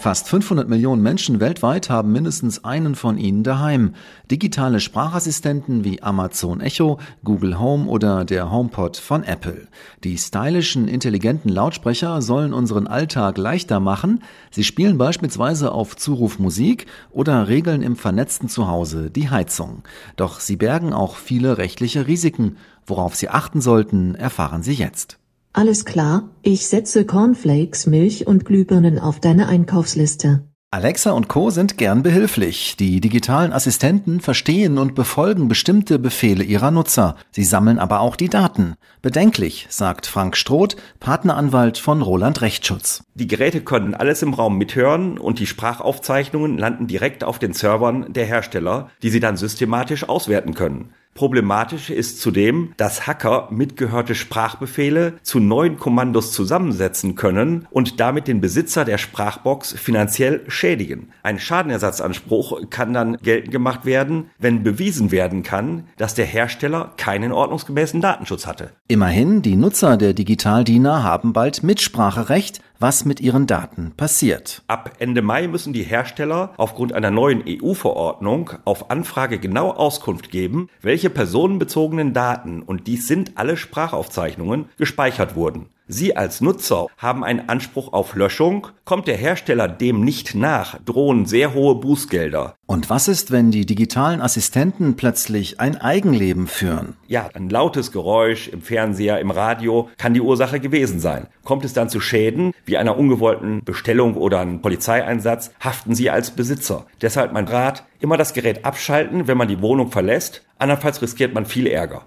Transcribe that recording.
Fast 500 Millionen Menschen weltweit haben mindestens einen von ihnen daheim. Digitale Sprachassistenten wie Amazon Echo, Google Home oder der HomePod von Apple. Die stylischen, intelligenten Lautsprecher sollen unseren Alltag leichter machen. Sie spielen beispielsweise auf Zuruf Musik oder regeln im vernetzten Zuhause die Heizung. Doch sie bergen auch viele rechtliche Risiken. Worauf Sie achten sollten, erfahren Sie jetzt. Alles klar, ich setze Cornflakes, Milch und Glühbirnen auf deine Einkaufsliste. Alexa und Co. sind gern behilflich. Die digitalen Assistenten verstehen und befolgen bestimmte Befehle ihrer Nutzer. Sie sammeln aber auch die Daten. Bedenklich, sagt Frank Stroth, Partneranwalt von Roland Rechtsschutz. Die Geräte können alles im Raum mithören und die Sprachaufzeichnungen landen direkt auf den Servern der Hersteller, die sie dann systematisch auswerten können. Problematisch ist zudem, dass Hacker mitgehörte Sprachbefehle zu neuen Kommandos zusammensetzen können und damit den Besitzer der Sprachbox finanziell schädigen. Ein Schadenersatzanspruch kann dann geltend gemacht werden, wenn bewiesen werden kann, dass der Hersteller keinen ordnungsgemäßen Datenschutz hatte. Immerhin, die Nutzer der Digitaldiener haben bald Mitspracherecht, was mit ihren Daten passiert. Ab Ende Mai müssen die Hersteller aufgrund einer neuen EU-Verordnung auf Anfrage genau Auskunft geben, welche personenbezogenen Daten, und dies sind alle Sprachaufzeichnungen, gespeichert wurden. Sie als Nutzer haben einen Anspruch auf Löschung. Kommt der Hersteller dem nicht nach, drohen sehr hohe Bußgelder. Und was ist, wenn die digitalen Assistenten plötzlich ein Eigenleben führen? Ja, ein lautes Geräusch im Fernseher, im Radio kann die Ursache gewesen sein. Kommt es dann zu Schäden, wie einer ungewollten Bestellung oder einem Polizeieinsatz, haften Sie als Besitzer. Deshalb mein Rat, immer das Gerät abschalten, wenn man die Wohnung verlässt. Andernfalls riskiert man viel Ärger.